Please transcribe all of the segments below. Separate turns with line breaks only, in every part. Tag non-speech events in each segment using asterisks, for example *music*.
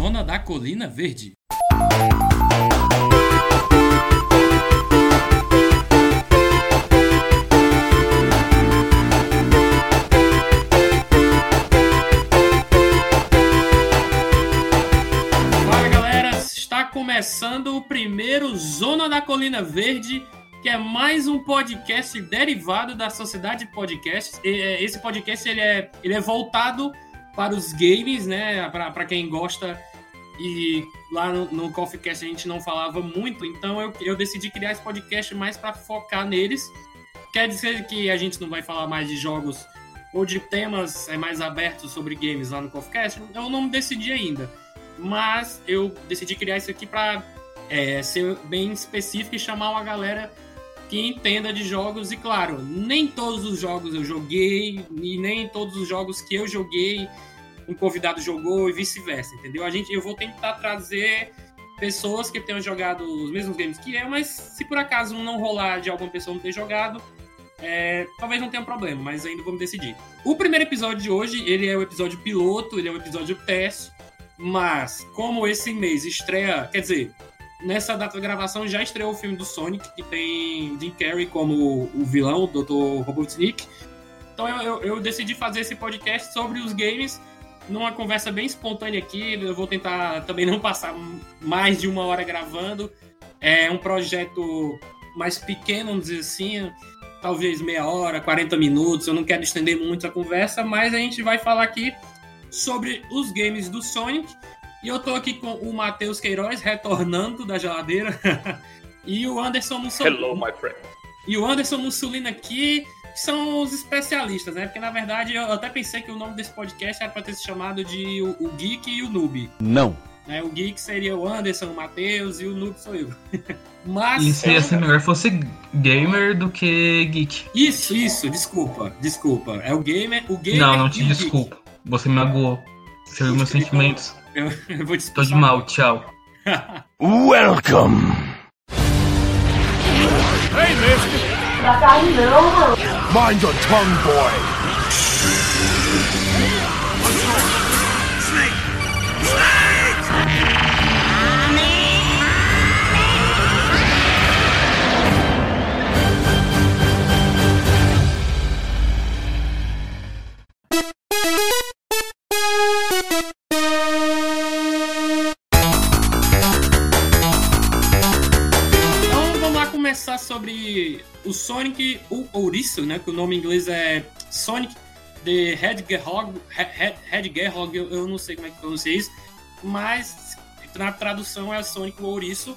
Zona da Colina Verde. Fala galera, está começando o primeiro Zona da Colina Verde, que é mais um podcast derivado da Sociedade Podcasts. É, Esse podcast ele é, ele é voltado para os games, né? Para quem gosta. E lá no, no Coffee Cast a gente não falava muito, então eu, eu decidi criar esse podcast mais para focar neles. Quer dizer que a gente não vai falar mais de jogos ou de temas é, mais abertos sobre games lá no Coffee Cast? Eu não decidi ainda. Mas eu decidi criar isso aqui para ser bem específico e chamar uma galera que entenda de jogos. E claro, nem todos os jogos eu joguei, e nem todos os jogos que eu joguei um convidado jogou e vice-versa, entendeu? A gente, eu vou tentar trazer pessoas que tenham jogado os mesmos games que eu, mas se por acaso não rolar de alguma pessoa não ter jogado, é, talvez não tenha problema, mas ainda me decidir. O primeiro episódio de hoje, ele é o episódio piloto, ele é o episódio teste, mas como esse mês estreia, quer dizer, nessa data de gravação já estreou o filme do Sonic, que tem Jim Carrey como o vilão, o Dr. Robotnik. Então eu, eu, eu decidi fazer esse podcast sobre os games numa conversa bem espontânea aqui. Eu vou tentar também não passar mais de uma hora gravando. É um projeto mais pequeno, vamos dizer assim, talvez meia hora, 40 minutos. Eu não quero estender muito a conversa, mas a gente vai falar aqui sobre os games do Sonic. E eu tô aqui com o Matheus Queiroz, retornando da geladeira. *laughs* e o Anderson Mussolini.
Hello, my friend.
E o Anderson Mussolini aqui, são os especialistas, né? Porque na verdade eu até pensei que o nome desse podcast era pra ter se chamado de o, o Geek e o Noob.
Não.
Né? O Geek seria o Anderson, o Matheus e o Noob sou eu. *laughs* Mas.
Isso ia ser melhor fosse gamer do que geek.
Isso, isso, desculpa, desculpa. É o gamer, o gamer.
Não, não te
o geek.
desculpa. Você me magoou. Você viu meus *laughs* sentimentos.
Eu, eu *laughs* vou te
Tô de mal, tchau.
Welcome. Mind your tongue, boy.
Sonic, o Ouriço, né? Que o nome em inglês é Sonic the Hedgehog. He- He- Hedgehog, eu, eu não sei como é que pronuncia isso, mas na tradução é Sonic o Ouriço.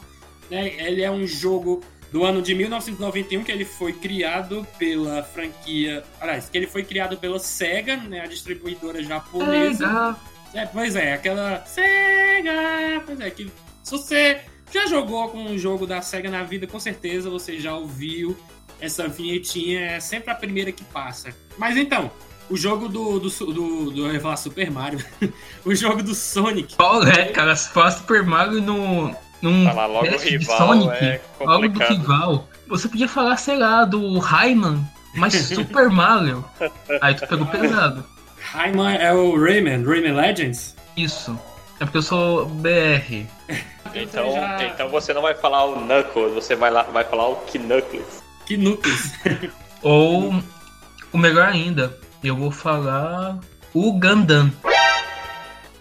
Né? Ele é um jogo do ano de 1991 que ele foi criado pela franquia. Aliás, que ele foi criado pela Sega, né? A distribuidora japonesa.
Legal.
É, pois é, aquela SEGA. Pois é, que se você já jogou com um jogo da SEGA na vida, com certeza você já ouviu essa vinhetinha, é sempre a primeira que passa. Mas então, o jogo do. do, do, do eu ia falar Super Mario. *laughs* o jogo do Sonic.
Qual é, cara? Se faz Super Mario no. Num
Falar logo
teste de
rival
Sonic,
é
logo do rival. Você podia falar, sei lá, do Rayman, mas *laughs* Super Mario. Aí tu pegou pesado.
Rayman é o Rayman, Rayman Legends.
Isso. É porque eu sou BR.
Então,
já-
então você não vai falar o Knuckles, você vai, lá, vai falar o Knuckles.
Que núcleos. *laughs*
Ou, o melhor ainda, eu vou falar o Gundam.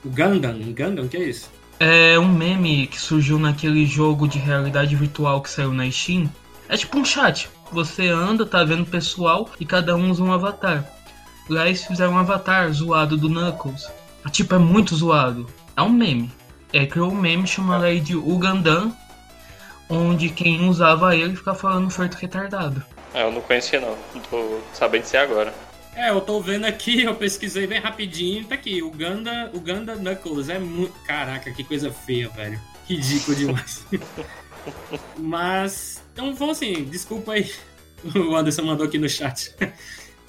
o Gundam. Gundam, o que é isso?
É um meme que surgiu naquele jogo de realidade virtual que saiu na Steam. É tipo um chat. Você anda, tá vendo o pessoal e cada um usa um avatar. Lá eles fizeram um avatar zoado do Knuckles. Tipo, é muito zoado. É um meme. É, criou um meme chamado aí de Ugandam, onde quem usava ele ficava falando feito retardado.
Ah, eu não conhecia não, tô sabendo se é agora.
É, eu tô vendo aqui, *laughs* eu pesquisei bem rapidinho, tá aqui, o Ganda, o Ganda Knuckles, é muito... Caraca, que coisa feia, velho. Ridículo demais. *laughs* Mas, então vamos assim, desculpa aí, *laughs* o Anderson mandou aqui no chat.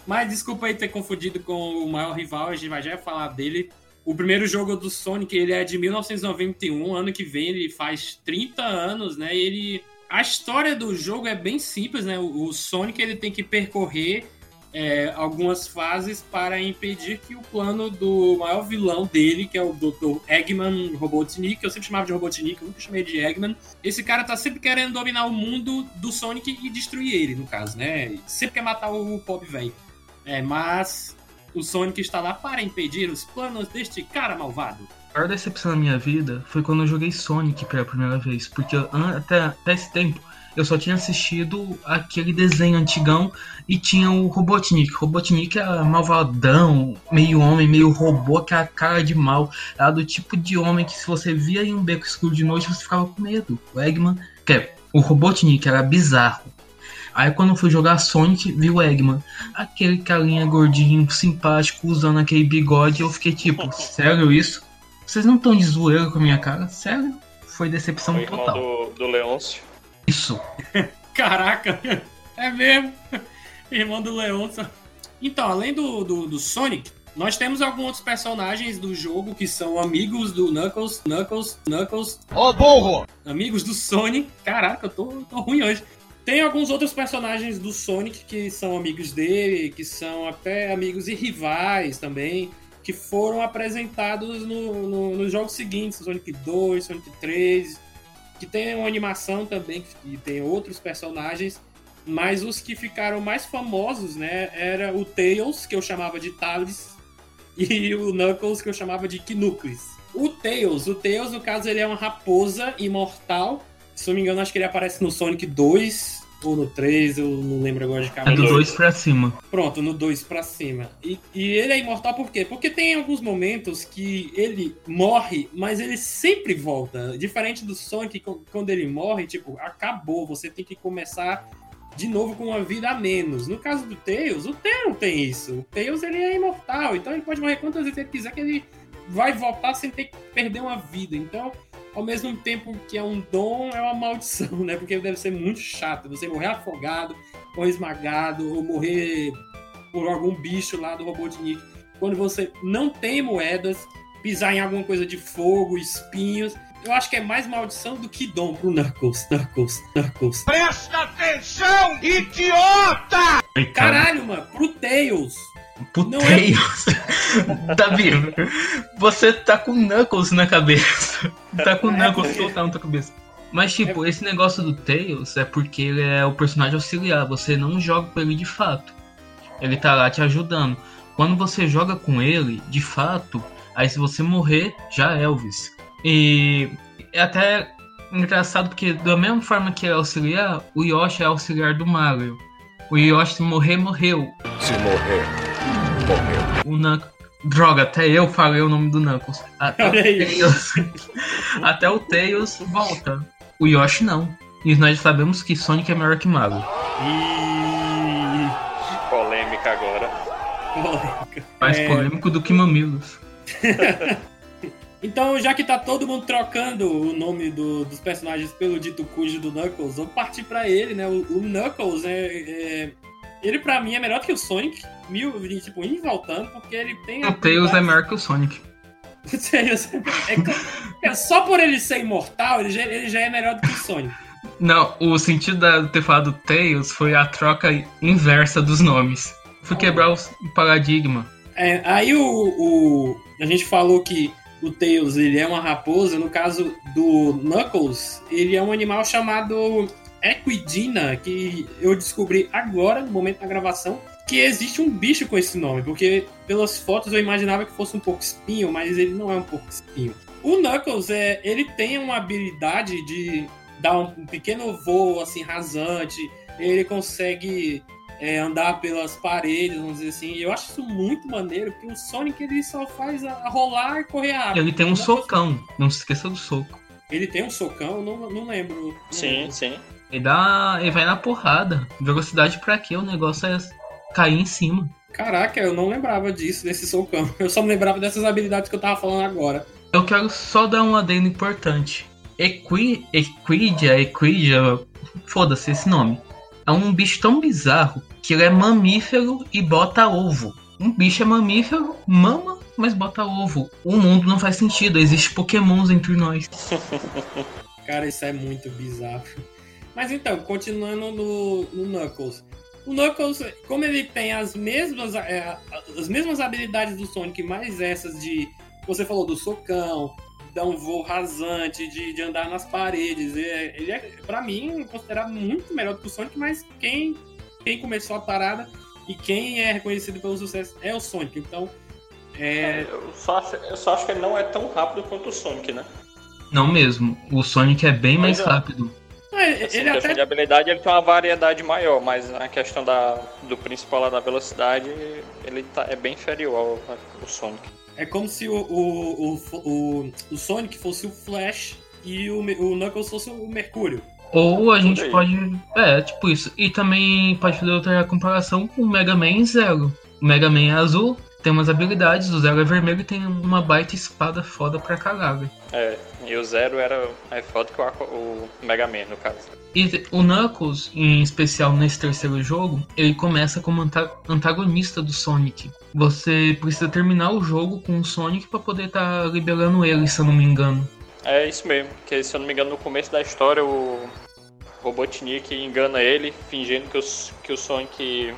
Mas desculpa aí ter confundido com o maior rival, a gente vai já falar dele. O primeiro jogo do Sonic, ele é de 1991, ano que vem ele faz 30 anos, né? Ele... A história do jogo é bem simples, né? O o Sonic, ele tem que percorrer é, algumas fases para impedir que o plano do maior vilão dele, que é o Dr. Eggman Robotnik, que eu sempre chamava de Robotnik, eu nunca chamei de Eggman. Esse cara tá sempre querendo dominar o mundo do Sonic e destruir ele, no caso, né? Sempre quer matar o Pop velho. É, mas o Sonic está lá para impedir os planos deste cara malvado.
A maior decepção da minha vida foi quando eu joguei Sonic pela primeira vez, porque eu, até, até esse tempo eu só tinha assistido aquele desenho antigão e tinha o Robotnik. Robotnik é malvadão, meio homem, meio robô, que é a cara de mal. Era do tipo de homem que se você via em um beco escuro de noite, você ficava com medo. O Eggman, que é, o Robotnik era bizarro. Aí quando eu fui jogar Sonic, vi o Eggman. Aquele carinha gordinho, simpático, usando aquele bigode, eu fiquei tipo, *laughs* sério isso? Vocês não estão de zoeira com a minha cara? Sério? Foi decepção
O irmão
total.
do, do Leôncio.
Isso. *laughs*
Caraca, é mesmo. *laughs* Irmão do Leonça. Então, além do, do, do Sonic, nós temos alguns outros personagens do jogo que são amigos do Knuckles, Knuckles, Knuckles,
Ô burro!
amigos do Sonic. Caraca, eu tô, tô ruim hoje. Tem alguns outros personagens do Sonic que são amigos dele, que são até amigos e rivais também, que foram apresentados no, no- nos jogos seguintes, Sonic 2, Sonic 3, que tem uma animação também, que tem outros personagens, mas os que ficaram mais famosos, né, era o Tails, que eu chamava de Tails, e o Knuckles, que eu chamava de Knuckles. O Tails, o Tails, no caso, ele é uma raposa imortal. Se não me engano, acho que ele aparece no Sonic 2 ou no 3, eu não lembro agora de
É
cabeça.
do 2 pra cima.
Pronto, no 2 pra cima. E, e ele é imortal por quê? Porque tem alguns momentos que ele morre, mas ele sempre volta. Diferente do Sonic, qu- quando ele morre, tipo, acabou, você tem que começar de novo com uma vida a menos. No caso do Tails, o Tails não tem isso. O Tails, ele é imortal, então ele pode morrer quantas vezes ele quiser que ele vai voltar sem ter que perder uma vida. Então, ao mesmo tempo que é um dom, é uma maldição, né? Porque deve ser muito chato você morrer afogado, ou esmagado, ou morrer por algum bicho lá do Robotnik. Quando você não tem moedas, pisar em alguma coisa de fogo, espinhos. Eu acho que é mais maldição do que dom pro Knuckles, Knuckles, Knuckles.
Presta atenção, idiota!
Caralho, mano, pro Tails. Não é-. *laughs*
Davi, você tá com Knuckles na cabeça. Tá com
É,
Knuckles total na tua cabeça. Mas, tipo, esse negócio do Tails é porque ele é o personagem auxiliar. Você não joga com ele de fato. Ele tá lá te ajudando. Quando você joga com ele, de fato, aí se você morrer, já é Elvis. E é até engraçado porque, da mesma forma que ele é auxiliar, o Yoshi é auxiliar do Mario. O Yoshi, morrer, morreu.
Se morrer, morreu.
O Knuckles. Droga, até eu falei o nome do Knuckles. Até o
Olha.
Tails. *laughs* até o Tails volta. O Yoshi não. E nós sabemos que Sonic é melhor que Mario.
E...
Polêmica agora.
Polêmica.
Mais
É.
polêmico do que Mamilos. *laughs*
Então, já que tá todo mundo trocando o nome do- dos personagens pelo dito cujo do Knuckles, vamos partir pra ele, né? O, o Knuckles, é, é- ele pra mim é melhor que o Sonic, mil, tipo, indo voltando, porque ele tem...
O Tails é melhor que o Sonic. *laughs*
É, é só por ele ser imortal, ele já, ele já é melhor do que o Sonic.
Não, o sentido de ter falado Tails foi a troca inversa dos nomes. Fui quebrar o paradigma.
É, aí o, o- a gente falou que o Tails ele é uma raposa, no caso do Knuckles, ele é um animal chamado Equidina, que eu descobri agora, no momento da gravação, que existe um bicho com esse nome, porque pelas fotos eu imaginava que fosse um pouco espinho, mas ele não é um pouco espinho. O Knuckles, é, ele tem uma habilidade de dar um, pequeno voo assim rasante, ele consegue é, andar pelas paredes, vamos dizer assim. E eu acho isso muito maneiro, porque o Sonic ele só faz a, a rolar e correr rápido.
Ele tem um socão. Não se esqueça do soco.
Ele tem um socão, não, não lembro. não
Sim,
lembro.
sim.
Ele, dá, ele vai na porrada. Velocidade pra quê? O negócio é cair em cima.
Caraca, eu não lembrava disso, desse socão. *laughs* Eu só me lembrava dessas habilidades que eu tava falando agora.
Eu quero só dar um adendo importante. Equi, Equidia, Equidia, foda-se esse nome. É um bicho tão bizarro que ele é mamífero e bota ovo. Um bicho é mamífero, mama, mas bota ovo. O mundo não faz sentido, existe pokémons entre nós. *laughs*
Cara, isso é muito bizarro. Mas então, continuando no, no Knuckles. o Knuckles, como ele tem as mesmas, é, as mesmas habilidades do Sonic, mais essas de. Você falou do socão, dar um voo rasante, de, de andar nas paredes. Ele é, ele é, pra mim, considerado muito melhor do que o Sonic, mas quem, quem começou a parada e quem é reconhecido pelo sucesso é o Sonic. Então. É...
Eu, só acho, eu só acho que ele não é tão rápido quanto o Sonic, né?
Não mesmo. O Sonic é bem mais
Mas,
rápido.
É,
Assim,
ele
questão
até
de habilidade ele tem uma variedade maior, mas a questão da, do principal lá da velocidade, ele tá, é bem inferior ao, ao Sonic.
É como se o, o, o, o, o Sonic fosse o Flash e o, o Knuckles fosse o Mercúrio.
Ou a gente pode. É, tipo isso. E também pode fazer outra comparação com o Mega Man e Zero. O Mega Man é azul, tem umas habilidades, o Zero é vermelho e tem uma baita espada foda pra caralho.
É, e o Zero era mais foda que o, Aqua- o Mega Man, no caso.
E o Knuckles, em especial nesse terceiro jogo, ele começa como anta- antagonista do Sonic. Você precisa terminar o jogo com o Sonic pra poder estar liberando ele, se eu não me engano.
É isso mesmo, que se eu não me engano, no começo da história, o Robotnik engana ele, fingindo que o, que o Sonic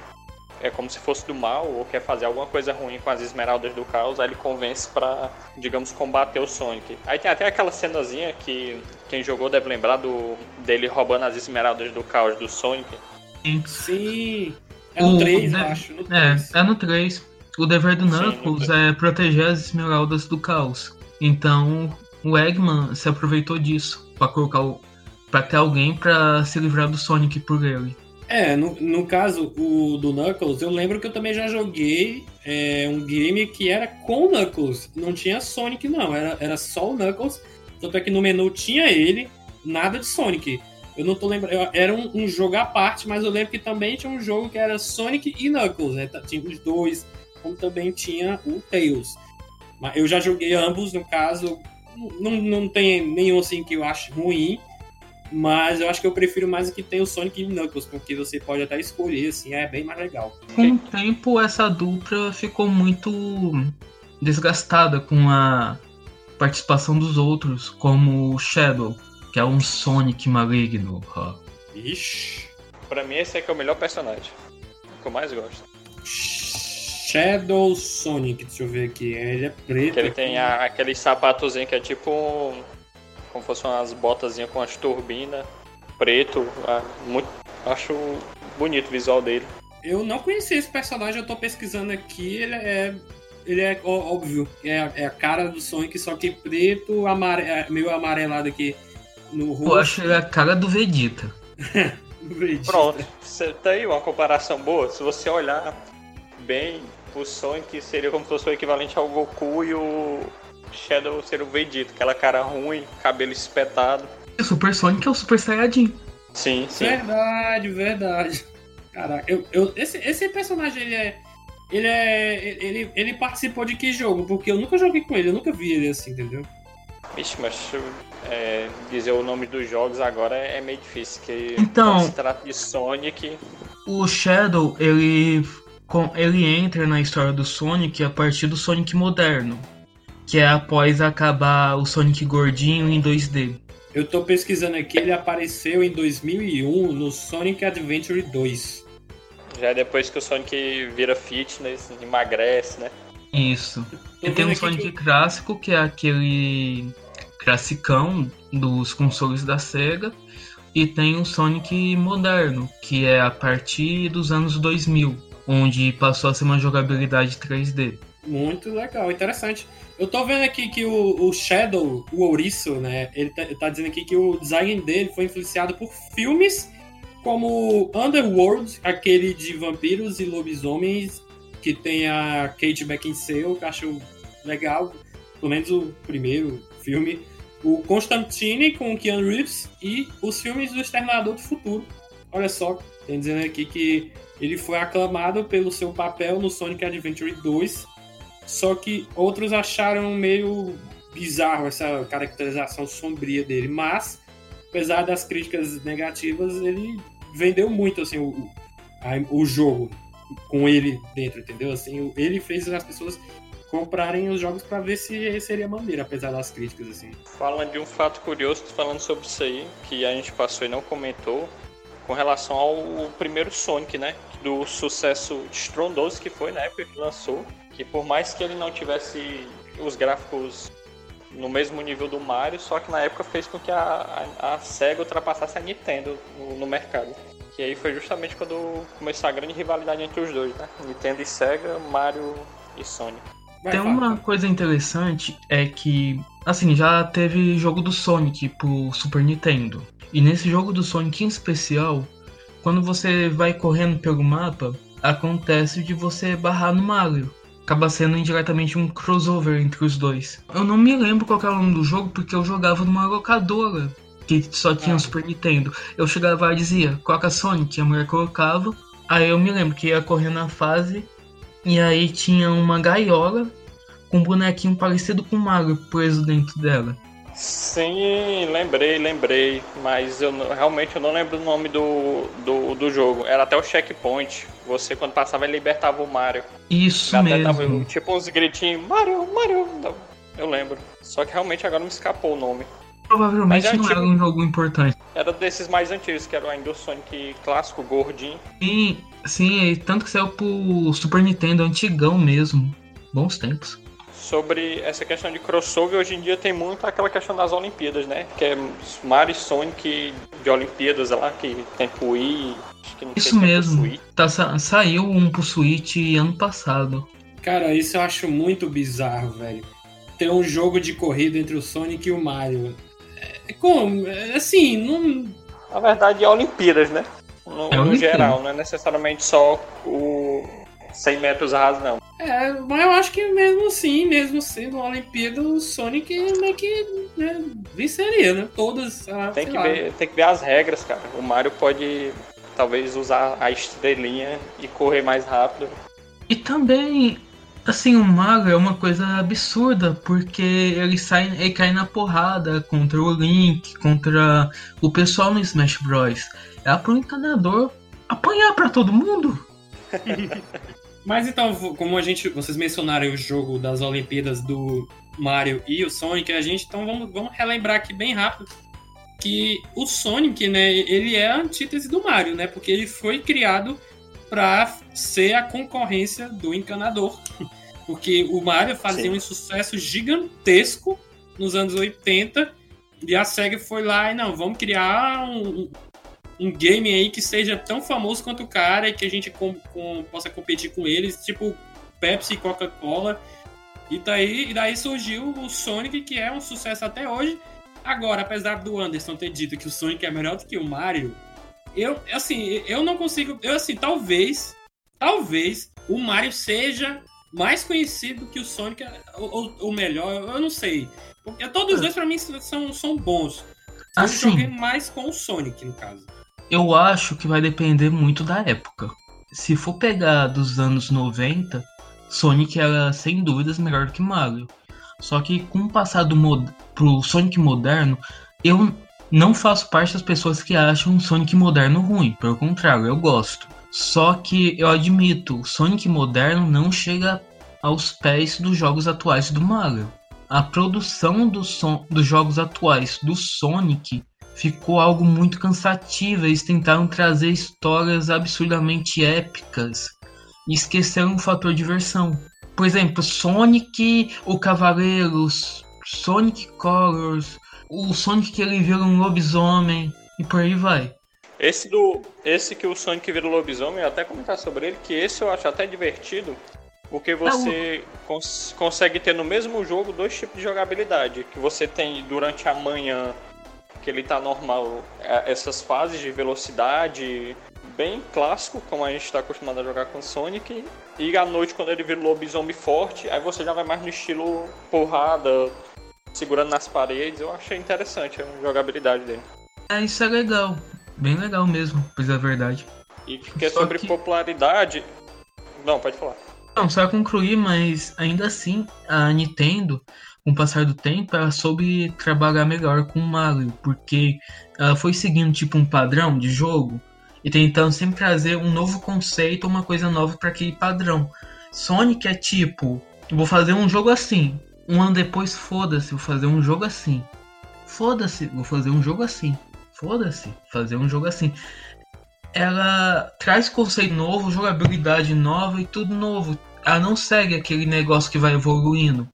é como se fosse do mal ou quer fazer alguma coisa ruim com as esmeraldas do caos, aí ele convence pra, digamos, combater o Sonic. Aí tem até aquela cenazinha que quem jogou deve lembrar do dele roubando as esmeraldas do caos do Sonic.
Sim. É no
O-
3, eu
né?
acho. No
É,
3.
é no 3. O dever do
Sim,
Knuckles é proteger as esmeraldas do caos. Então, o Eggman se aproveitou disso pra colocar o. pra ter alguém pra se livrar do Sonic por ele.
É, no, no caso o do Knuckles, eu lembro que eu também já joguei é, um game que era com o Knuckles. Não tinha Sonic, não. Era, era só o Knuckles. Tanto é que no menu tinha ele, nada de Sonic. Eu não tô lembrando. Era um, um jogo à parte, mas eu lembro que também tinha um jogo que era Sonic e Knuckles, né? Tinha os dois, como também tinha o Tails. Mas eu já joguei ambos, no caso. Não, não tem nenhum assim que eu acho ruim. Mas eu acho que eu prefiro mais o que tem o Sonic e o Knuckles, porque você pode até escolher, assim, é bem mais legal.
Com o tempo, essa dupla ficou muito desgastada com a participação dos outros, como o Shadow, que é um Sonic maligno.
Ixi.
Pra mim, esse é que é o melhor personagem. O que eu mais gosto.
Shadow Sonic, deixa eu ver aqui. Ele é preto.
Que ele
aqui.
tem a- aquele sapatozinho que é tipo um, como fosse umas botazinhas com as turbinas preto. ah, muito, acho bonito o visual dele.
Eu não conhecia esse personagem, eu tô pesquisando aqui. Ele é. Ele é ó- óbvio, é, a- é a cara do Sonic, só que preto, amare, é meio amarelado aqui no rosto.
Eu acho ele a cara do Vegeta. *laughs*
Vegeta.
Pronto, você tá aí uma comparação boa. Se você olhar bem, o Sonic seria como se fosse o equivalente ao Goku e o Shadow seria o Vegeta, aquela cara ruim, cabelo espetado.
E o Super Sonic é o Super Saiyajin.
Sim, sim.
Verdade, verdade. Caraca, eu, eu, esse, esse personagem, ele é. Ele é. Ele, ele participou de que jogo? Porque eu nunca joguei com ele, eu nunca vi ele assim, entendeu?
Vixe, mas é, dizer o nome dos jogos agora é meio difícil, que
Então-
se trata de Sonic,
O Shadow, ele, com- ele entra na história do Sonic a partir do Sonic moderno, que é após acabar o Sonic gordinho em 2D.
Eu tô pesquisando aqui, ele apareceu em 2001 no Sonic Adventure 2.
já é depois que o Sonic vira fitness, emagrece, né?
Isso. E tem um Sonic
que
clássico, que é aquele classicão dos consoles da SEGA. E tem o Sonic moderno, que é a partir dos anos 2000, onde passou a ser uma jogabilidade 3D.
Muito legal, interessante. Eu tô vendo aqui que o, o Shadow, o ouriço, né? Ele tá, tá dizendo aqui que o design dele foi influenciado por filmes como Underworld, aquele de vampiros e lobisomens, que tem a Kate Beckinsale, que acho legal, pelo menos o primeiro filme. O Constantine com o Keanu Reeves e os filmes do Exterminador do Futuro. Olha só, tem dizendo aqui que ele foi aclamado pelo seu papel no Sonic Adventure 2, só que outros acharam meio bizarro essa caracterização sombria dele, mas apesar das críticas negativas, ele vendeu muito assim o, o- jogo com ele dentro, entendeu? Assim, ele fez as pessoas comprarem os jogos pra ver se seria maneiro, apesar das críticas assim.
Falando de um fato curioso, falando sobre isso aí, que a gente passou e não comentou, com relação ao primeiro Sonic, né? do sucesso estrondoso que foi na época que lançou, que por mais que ele não tivesse os gráficos no mesmo nível do Mario, só que na época fez com que a, a, a SEGA ultrapassasse a Nintendo no, no, mercado. Que aí foi justamente quando começou a grande rivalidade entre os dois, né? Nintendo e SEGA, Mario e Sony.
Tem uma coisa interessante, é que, assim, já teve jogo do Sonic pro Super Nintendo. E nesse jogo do Sonic em especial, quando você vai correndo pelo mapa, acontece de você barrar no Mario acaba sendo indiretamente um crossover entre os dois. Eu não me lembro qual era o nome do jogo porque eu jogava numa locadora que só tinha o ah. Super Nintendo. Eu chegava e dizia, coloca Sonic, a mulher colocava. Aí eu me lembro que ia correndo na fase e aí tinha uma gaiola com um bonequinho parecido com o Mario preso dentro dela.
Sim, lembrei, lembrei, mas eu realmente eu não lembro o nome do, do, do jogo. Era até o checkpoint. Você quando passava ele libertava o Mario.
Isso mesmo. Tava,
tipo uns gritinhos, Mario, Mario. Eu lembro. Só que realmente agora me escapou o nome.
Provavelmente não era um jogo importante.
Era desses mais antigos, que era ainda o Sonic clássico, gordinho.
Sim, sim, tanto que saiu pro Super Nintendo antigão mesmo. Bons tempos
sobre essa questão de crossover, hoje em dia tem muito aquela questão das Olimpíadas, né? Que é Mario e Sonic de Olimpíadas lá, que tem pro Wii.
isso mesmo. Tá, saiu um pro Switch ano passado.
Cara, isso eu acho muito bizarro, velho. Ter um jogo de corrida entre o Sonic e o Mario. É, como? É, assim, não.
Na verdade, é Olimpíadas, né? No, é no geral, não é necessariamente só o 100 metros rasos, não.
É, mas eu acho que mesmo assim, mesmo sendo uma Olimpíada, o Sonic meio que né, venceria, né? Todas.
tem, que ver, tem que ver as regras, cara. O Mario pode talvez usar a estrelinha e correr mais rápido.
E também, assim, o Mario é uma coisa absurda, porque ele sai ele cai na porrada contra o Link, contra o pessoal no Smash Bros. É pro encanador apanhar para todo mundo. *laughs*
Mas então, como a gente, vocês mencionaram o jogo das Olimpíadas do Mario e o Sonic, a gente então vamos, vamos relembrar aqui bem rápido que o Sonic, né, ele é a antítese do Mario, né? Porque ele foi criado para ser a concorrência do encanador. *laughs* Porque o Mario fazia Sim. um sucesso gigantesco nos anos 80 e a SEGA foi lá e não, vamos criar um, um game aí que seja tão famoso quanto o cara e que a gente com, com, possa competir com eles, tipo Pepsi e Coca-Cola. E daí, e daí surgiu o Sonic, que é um sucesso até hoje. Agora, apesar do Anderson ter dito que o Sonic é melhor do que o Mario, eu, assim, eu não consigo. Eu, assim, talvez, talvez o Mario seja mais conhecido que o Sonic, ou, ou melhor, eu não sei. Porque todos os dois, pra mim, são, são bons. Eu assim, joguei mais com o Sonic, no caso.
Eu acho que vai depender muito da época. Se for pegar dos anos 90, Sonic era sem dúvidas melhor que Mario. Só que com o passado mod pro Sonic moderno, eu não faço parte das pessoas que acham o Sonic moderno ruim. Pelo contrário, eu gosto. Só que eu admito, o Sonic moderno não chega aos pés dos jogos atuais do Mario. A produção do dos jogos atuais do Sonic ficou algo muito cansativo. Eles tentaram trazer histórias absurdamente épicas e esqueceram o fator diversão. Por exemplo, Sonic, o Cavaleiro, Sonic Colors, o Sonic que ele vira um lobisomem e por aí vai.
Esse do esse que o Sonic vira lobisomem, eu até comentar sobre ele que esse eu acho até divertido, porque você cons consegue ter no mesmo jogo dois tipos de jogabilidade, que você tem durante a manhã que ele tá normal. É, essas fases de velocidade bem clássico, como a gente está acostumado a jogar com Sonic. E à noite, quando ele vira lobisomem forte, aí você já vai mais no estilo porrada, segurando nas paredes. Eu achei interessante a jogabilidade dele.
É, isso é legal. Bem legal mesmo, pois é verdade.
E que é sobre que... popularidade. Não, pode falar.
Não, só concluir, mas ainda assim, a Nintendo com o passar do tempo, ela soube trabalhar melhor com o Mario, porque ela foi seguindo tipo um padrão de jogo e tentando sempre trazer um novo conceito, uma coisa nova para aquele padrão. Sonic é tipo, vou fazer um jogo assim, um ano depois foda-se, vou fazer um jogo assim. Foda-se, vou fazer um jogo assim. Foda-se, fazer um jogo assim. ela traz conceito novo, jogabilidade nova e tudo novo. Ela não segue aquele negócio que vai evoluindo.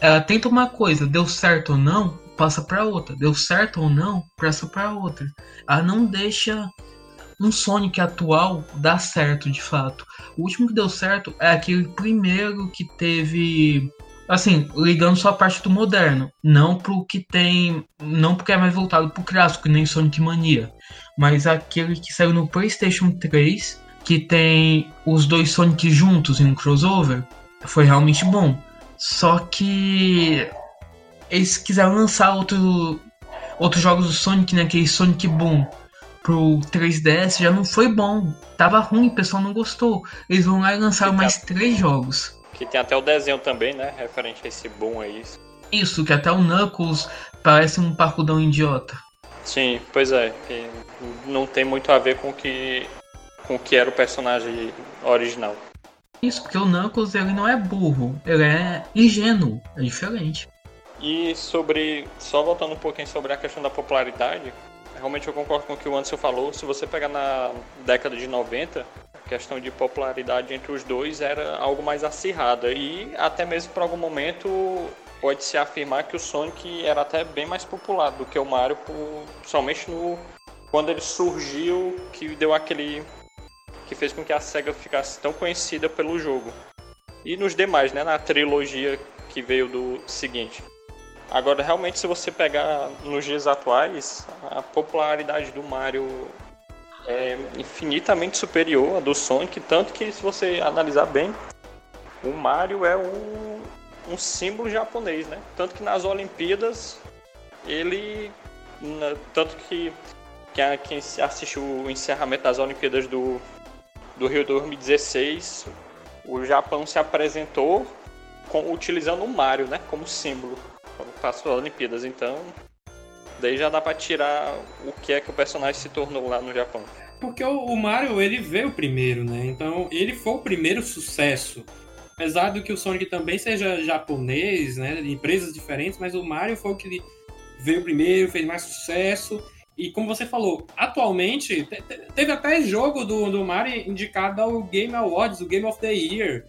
Ela tenta uma coisa, deu certo ou não, passa para outra. Deu certo ou não, passa para outra. Ela não deixa um Sonic atual dar certo de fato. O último que deu certo é aquele primeiro que teve assim, ligando só a parte do moderno, não pro que tem, não porque é mais voltado pro clássico, nem Sonic Mania, mas aquele que saiu no PlayStation 3, que tem os dois Sonic juntos em um crossover, foi realmente bom. Só que eles quiseram lançar outro, outros jogos do Sonic, né, aquele Sonic Boom pro 3DS já não foi bom. Tava ruim, o pessoal não gostou. Eles vão lá e lançaram mais três jogos.
Que tem até o desenho também, né? Referente a esse boom aí.
Isso, que até o Knuckles parece um parcudão idiota.
Sim, pois é. não tem muito a ver com que, com o que era o personagem original.
Isso, porque o Knuckles ele não é burro, ele é ingênuo, é diferente.
E sobre. Só voltando um pouquinho sobre a questão da popularidade, realmente eu concordo com o que o Anderson falou. Se você pegar na década de 90, questão de popularidade entre os dois era algo mais acirrada e até mesmo por algum momento pode se afirmar que o Sonic era até bem mais popular do que o Mario, por, somente no quando ele surgiu que deu aquele que fez com que a Sega ficasse tão conhecida pelo jogo. E nos demais, né, na trilogia que veio do seguinte. Agora, realmente, se você pegar nos dias atuais, a popularidade do Mario é infinitamente superior à do Sonic, tanto que se você analisar bem, o Mario é um, um símbolo japonês, né? Tanto que nas Olimpíadas ele tanto que quem assistiu o encerramento das Olimpíadas do, do Rio 2016, o Japão se apresentou com, utilizando o Mario, né, como símbolo para as Olimpíadas. Então, Daí já dá pra tirar o que é que o personagem se tornou lá no Japão.
Porque o, Mario, ele veio primeiro, né? Então, ele foi o primeiro sucesso. Apesar do que o Sonic também seja japonês, né? De empresas diferentes, mas o Mario foi o que veio primeiro, fez mais sucesso. E como você falou, atualmente, teve até jogo do, do Mario indicado ao Game Awards, o Game of the Year.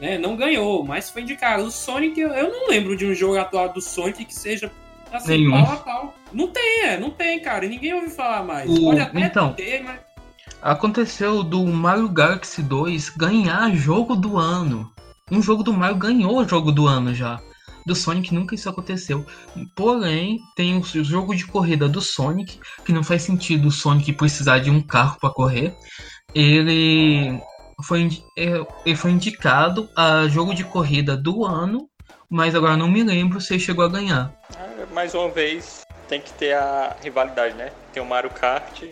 Né? Não ganhou, mas foi indicado. O Sonic, eu não lembro de um jogo atual do Sonic que seja Assim, Nenhum. pau a pau. Não tem, é, não tem, cara. E ninguém ouve falar mais. O... Pode até
então,
ter, mas.
Aconteceu do Mario Galaxy 2 ganhar jogo do ano. Um jogo do Mario ganhou o jogo do ano já. Do Sonic nunca isso aconteceu. Porém, tem o jogo de corrida do Sonic, que não faz sentido o Sonic precisar de um carro para correr. Ele foi, é, ele foi indicado a jogo de corrida do ano, mas agora não me lembro se ele chegou a ganhar
mais uma vez, tem que ter a rivalidade, né? Tem o Mario Kart,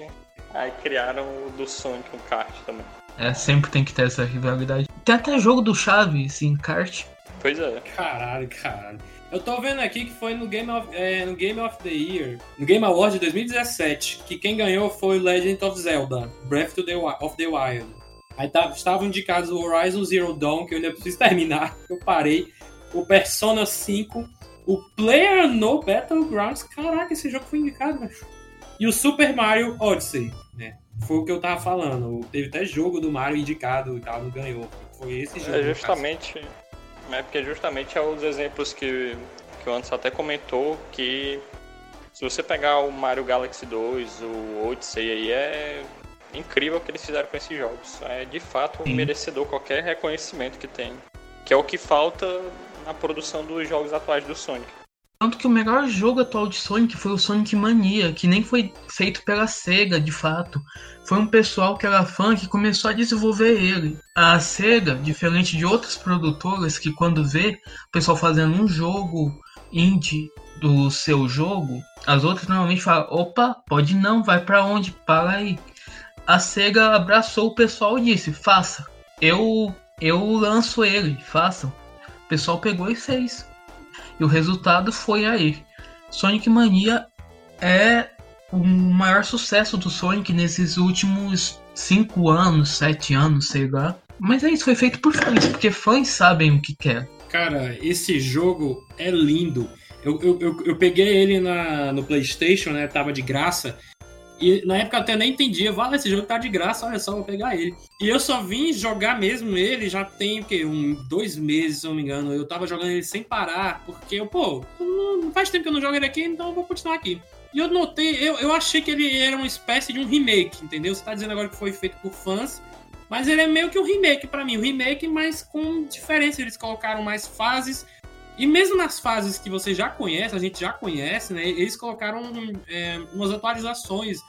aí criaram o do Sonic um kart também.
É, sempre tem que ter essa rivalidade. Tem até jogo do Chaves em kart.
Pois é.
Caralho, caralho. Eu tô vendo aqui que foi no Game of, é, no Game of the Year, no Game Award de 2017, que quem ganhou foi Legend of Zelda, Breath of the Wild. Aí tá, estavam indicados o Horizon Zero Dawn, que eu ainda preciso *laughs* terminar, eu parei, o Persona 5 o Player No Battlegrounds, caraca, esse jogo foi indicado, velho. E o Super Mario Odyssey, né? Foi o que eu tava falando. Teve até jogo do Mario indicado e tal, não ganhou. Foi esse jogo.
É justamente. É porque justamente é os exemplos que, que o Anderson até comentou que se você pegar o Mario Galaxy 2, o Odyssey aí, é incrível o que eles fizeram com esses jogos. É de fato um merecedor qualquer reconhecimento que tem. Que é o que falta na produção dos jogos atuais do Sonic.
Tanto que o melhor jogo atual de Sonic foi o Sonic Mania, que nem foi feito pela SEGA de fato. Foi um pessoal que era fã que começou a desenvolver ele. A SEGA, diferente de outras produtoras que quando vê o pessoal fazendo um jogo indie do seu jogo, as outras normalmente falam: opa, pode não, vai para onde? Para aí. A SEGA abraçou o pessoal e disse: faça, eu, eu lanço ele, façam pessoal pegou e fez. E o resultado foi aí. Sonic Mania é o maior sucesso do Sonic nesses últimos 5 anos, 7 anos, sei lá. Mas é isso, foi feito por fãs, porque fãs sabem o que quer.
Cara, esse jogo é lindo. Eu, eu, eu, eu peguei ele na, no PlayStation, né? Tava de graça. E na época eu até nem entendia, vale, esse jogo tá de graça, olha só, vou pegar ele. E eu só vim jogar mesmo ele, já tem o quê? Um, dois meses, se não me engano. Eu tava jogando ele sem parar, porque eu, pô, não faz tempo que eu não jogo ele aqui, então eu vou continuar aqui. E eu notei, eu, eu achei que ele era uma espécie de um remake, entendeu? Você tá dizendo agora que foi feito por fãs, mas ele é meio que um remake para mim, um remake, mas com diferença. Eles colocaram mais fases. E mesmo nas fases que você já conhece, a gente já conhece, né? Eles colocaram é, umas atualizações.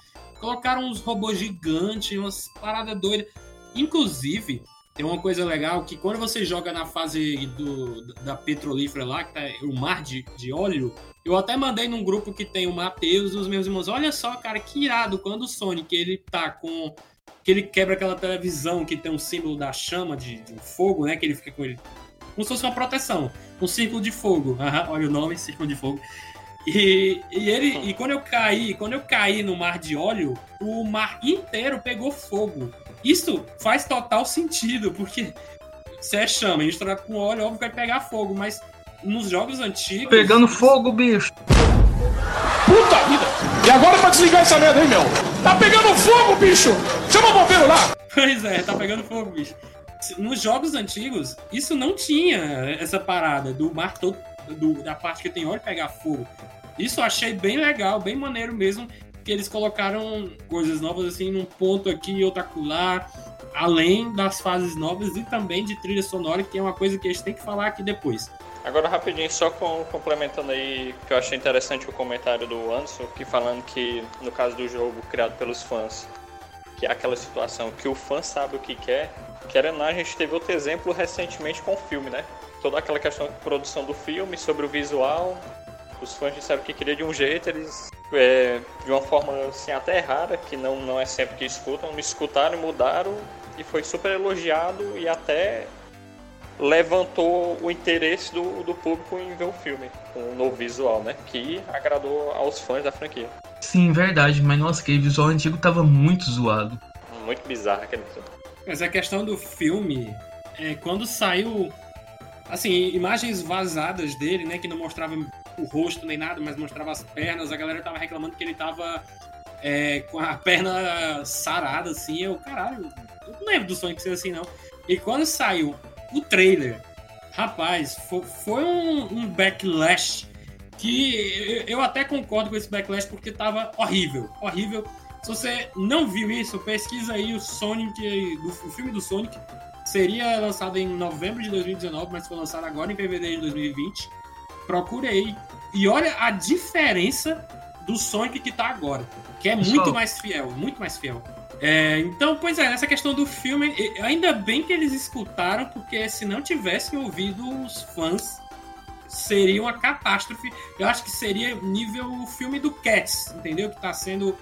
Colocaram uns robôs gigantes, umas paradas doidas. Inclusive, tem uma coisa legal que quando você joga na fase do, da petrolífera lá, que tá o mar de, de óleo, eu até mandei num grupo que tem o Matheus e os meus irmãos. Olha só, cara, que irado quando o Sonic ele tá com que ele quebra aquela televisão que tem um símbolo da chama de, de fogo, né? Que ele fica com ele. Como se fosse uma proteção. Um círculo de fogo. *laughs* Uhum, olha o nome, círculo de fogo. E, e ele. E quando eu caí, quando eu caí no mar de óleo, o mar inteiro pegou fogo. Isso faz total sentido, porque se é chama, misturado com óleo, óbvio que vai pegar fogo, mas nos jogos antigos.
Pegando fogo, bicho.
Puta vida! E agora pra desligar essa merda aí, meu? Tá pegando fogo, bicho! Chama o bombeiro lá! *laughs*
Pois é, tá pegando fogo, bicho. Nos jogos antigos, isso não tinha essa parada do mar todo, do, da parte que tem óleo pegar fogo. Isso eu achei bem legal, bem maneiro mesmo, que eles colocaram coisas novas assim num ponto aqui outro acolá, além das fases novas e também de trilha sonora, que é uma coisa que a gente tem que falar aqui depois.
Agora, rapidinho, só com, complementando aí, que eu achei interessante o comentário do Anderson, que falando que, no caso do jogo criado pelos fãs, que é aquela situação que o fã sabe o que quer, querendo não, a gente teve outro exemplo recentemente com o filme, né? Toda aquela questão de produção do filme, sobre o visual, os fãs disseram que queria de um jeito, eles, é, de uma forma assim, até rara, que não, não é sempre que escutam, me escutaram e mudaram, e foi super elogiado e até levantou o interesse do, do público em ver o filme, com um novo visual, né? Que agradou aos fãs da franquia.
Sim, verdade, mas nossa, aquele visual antigo tava muito zoado.
Muito bizarro aquele filme.
Mas a questão do filme é quando saiu assim, imagens vazadas dele, né, que não mostrava o rosto nem nada, mas mostrava as pernas, a galera tava reclamando que ele tava é, com a perna sarada, assim, eu, caralho, eu não lembro do Sonic ser assim, não. E quando saiu o trailer, rapaz, foi, foi um, um, backlash que eu, eu até concordo com esse backlash porque tava horrível, horrível. Se você não viu isso, pesquisa aí o Sonic, o filme do Sonic. Seria lançado em novembro de 2019, mas foi lançado agora em fevereiro de 2020. Procure aí. E olha a diferença do Sonic que tá agora. Que é muito mais fiel, muito mais fiel. É, então, pois é, nessa questão do filme, ainda bem que eles escutaram, porque se não tivessem ouvido os fãs, seria uma catástrofe. Eu acho que seria nível o filme do Cats, entendeu? Que tá sendo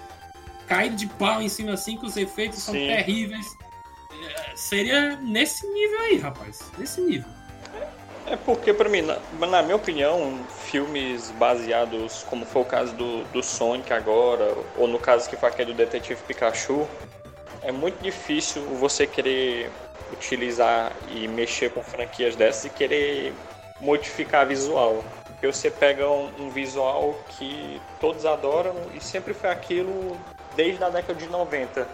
caído de pau em cima assim, que os efeitos Sim. são terríveis. É, seria nesse nível aí, rapaz. Nesse nível.
É porque, pra mim, na, na, minha opinião, filmes baseados, como foi o caso do, do Sonic agora, ou no caso que foi aquele do Detetive Pikachu, é muito difícil você querer utilizar e mexer com franquias dessas e querer modificar visual. Porque você pega um, um visual que todos adoram e sempre foi aquilo desde a década de 90